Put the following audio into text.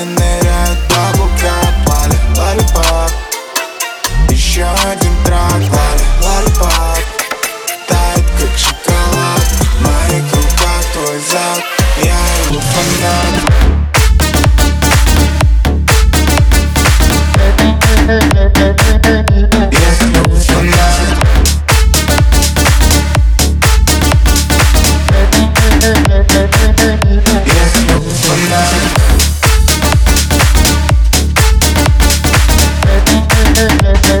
волны ныряют до бука Пали, лолипоп Еще один трак Пали, лолипоп Тает как шипа Bye.